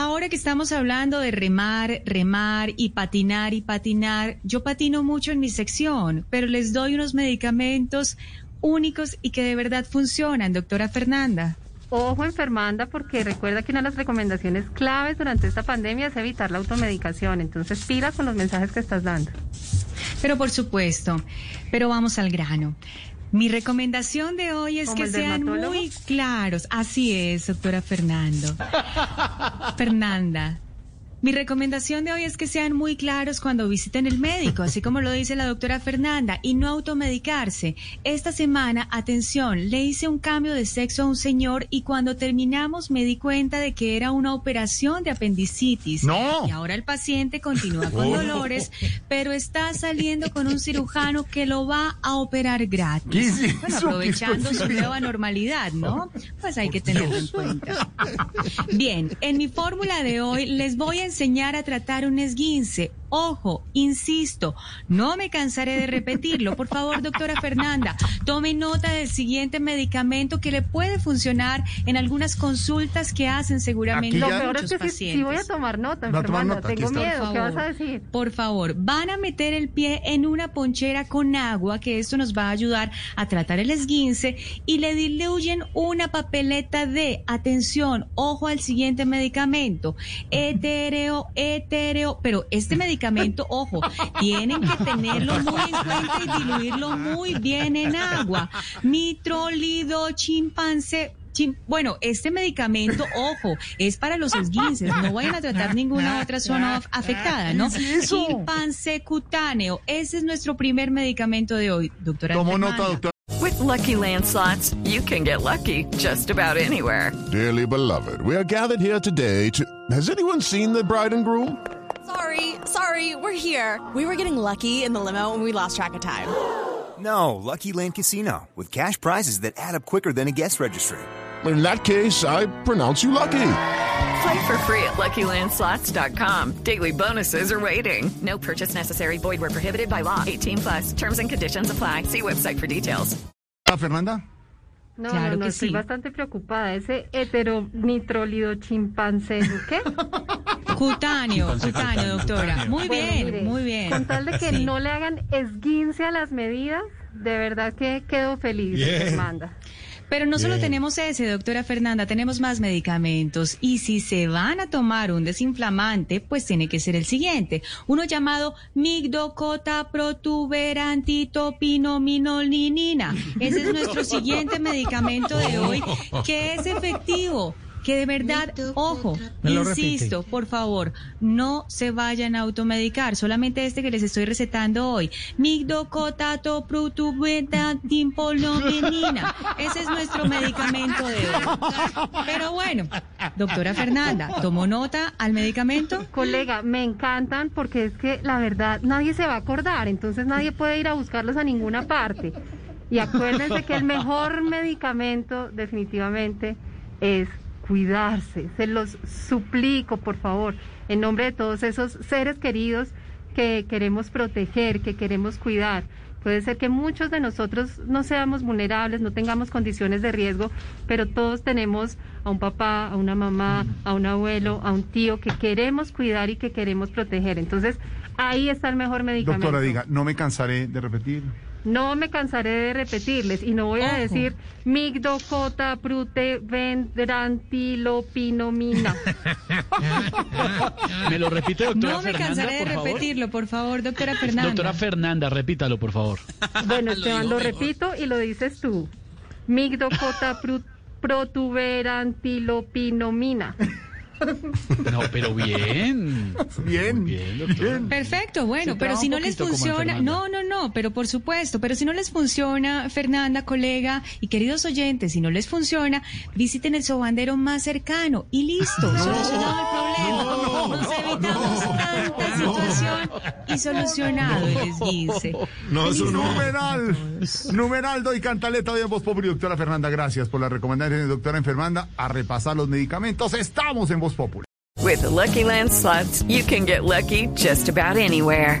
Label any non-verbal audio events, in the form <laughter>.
Ahora que estamos hablando de remar, remar y patinar y patinar, yo patino mucho en mi sección, pero les doy unos medicamentos únicos y que de verdad funcionan, doctora Fernanda. Ojo enfermanda, porque recuerda que una de las recomendaciones claves durante esta pandemia es evitar la automedicación. Entonces, pila con los mensajes que estás dando. Pero por supuesto, pero vamos al grano. Mi recomendación de hoy es ¿Como que sean muy claros. Así es, doctora Fernando. <laughs> Fernanda. Mi recomendación de hoy es que sean muy claros cuando visiten el médico, así como lo dice la doctora Fernanda, y no automedicarse. Esta semana, atención, le hice un cambio de sexo a un señor y cuando terminamos me di cuenta de que era una operación de apendicitis. No. Y ahora el paciente continúa con dolores, pero está saliendo con un cirujano que lo va a operar gratis. ¿Qué es Bueno, aprovechando ¿Qué su nueva normalidad, ¿no? Pues hay que tenerlo en cuenta. Bien, en mi fórmula de hoy les voy a enseñar a tratar un esguince. Ojo, insisto, no me cansaré de repetirlo. Por favor, doctora Fernanda, tome nota del siguiente medicamento que le puede funcionar en algunas consultas que hacen seguramente Lo peor es que sí, pacientes. sí voy a tomar nota, Va a tomar enfermanda. nota, Tengo está. miedo. ¿Qué vas a decir? Por favor, van a meter el pie en una ponchera con agua, que esto nos va a ayudar a tratar el esguince, y le diluyen una papeleta de, atención, ojo al siguiente medicamento, etéreo, etéreo, pero este medicamento, ojo, tienen que tenerlo muy en cuenta y diluirlo muy bien en agua. Mitrolido chimpancé. chim- Bueno, este medicamento, ojo, es para los esguinces, no vayan a tratar ninguna otra zona af- afectada, ¿no? ¿Qué es? Chimpancé cutáneo, ese es nuestro primer medicamento de hoy, doctora. Tomo nota, doctor. With Lucky Land slots, you can get lucky just about anywhere. Dearly beloved, we are gathered here today to. Has anyone seen the bride and groom? Sorry, sorry, we're here. We were getting lucky in the limo and we lost track of time. <gasps> No, Lucky Land Casino, with cash prizes that add up quicker than a guest registry. In that case, I pronounce you lucky. Play for free at LuckyLandSlots.com. Daily bonuses are waiting. No purchase necessary. Void where prohibited by law. 18 plus. Terms and conditions apply. See website for details. Ah, Fernanda. No, Claro no, no, que estoy sí. bastante preocupada. Ese heteronitrolido chimpancé, ¿qué? <laughs> Cutáneo, cutáneo, doctora. Muy Bueno, bien, mire, muy bien. Con tal de que Sí. no le hagan esguince a las medidas, de verdad que quedo feliz, Fernanda. Pero no solo tenemos ese, doctora Fernanda, tenemos más medicamentos. Y si se van a tomar un desinflamante, pues tiene que ser el siguiente. Uno llamado migdocota protuberantitopinominolninina. Ese es nuestro siguiente medicamento de <laughs> hoy, que es efectivo. Que de verdad, ojo, insisto, por favor, no se vayan a automedicar. Solamente este que les estoy recetando hoy. Migdocotato protuberantipolomenina. Ese es nuestro medicamento de hoy. Pero bueno, doctora Fernanda, ¿tomó nota al medicamento? Colega, me encantan porque es que la verdad nadie se va a acordar, entonces nadie puede ir a buscarlos a ninguna parte. Y acuérdense que el mejor medicamento definitivamente es cuidarse. Se los suplico, por favor, en nombre de todos esos seres queridos que queremos proteger, que queremos cuidar. Puede ser que muchos de nosotros no seamos vulnerables, no tengamos condiciones de riesgo, pero todos tenemos a un papá, a una mamá, a un abuelo, a un tío que queremos cuidar y que queremos proteger. Entonces, ahí está el mejor medicamento. Doctora, diga, no me cansaré de repetir. No me cansaré de repetirles y no voy a Ojo. decir migdocota prute vendrantilopinomina. <laughs> ¿Me lo repite, doctora No me Fernanda, cansaré de por favor? repetirlo, por favor, doctora Fernanda. Doctora Fernanda, repítalo, por favor. Bueno, <laughs> Esteban, lo repito y lo dices tú. Migdocota pru- protuberantilopinomina. No, pero bien. Bien, bien. Perfecto, bueno, pero si no les funciona, no, no, no, pero por supuesto, pero si no les funciona, Fernanda, colega y queridos oyentes, si no les funciona, visiten el sobandero más cercano y listo, solucionado el problema. Nos evitamos tanta situación y solucionado el esguince. No, numeral. Numeral doy cantaleta en Voz Populi. Doctora Fernanda, gracias por la recomendación de doctora Fernanda a repasar los medicamentos. Estamos en Voz Populi. With the Lucky Land slots, you can get lucky just about anywhere.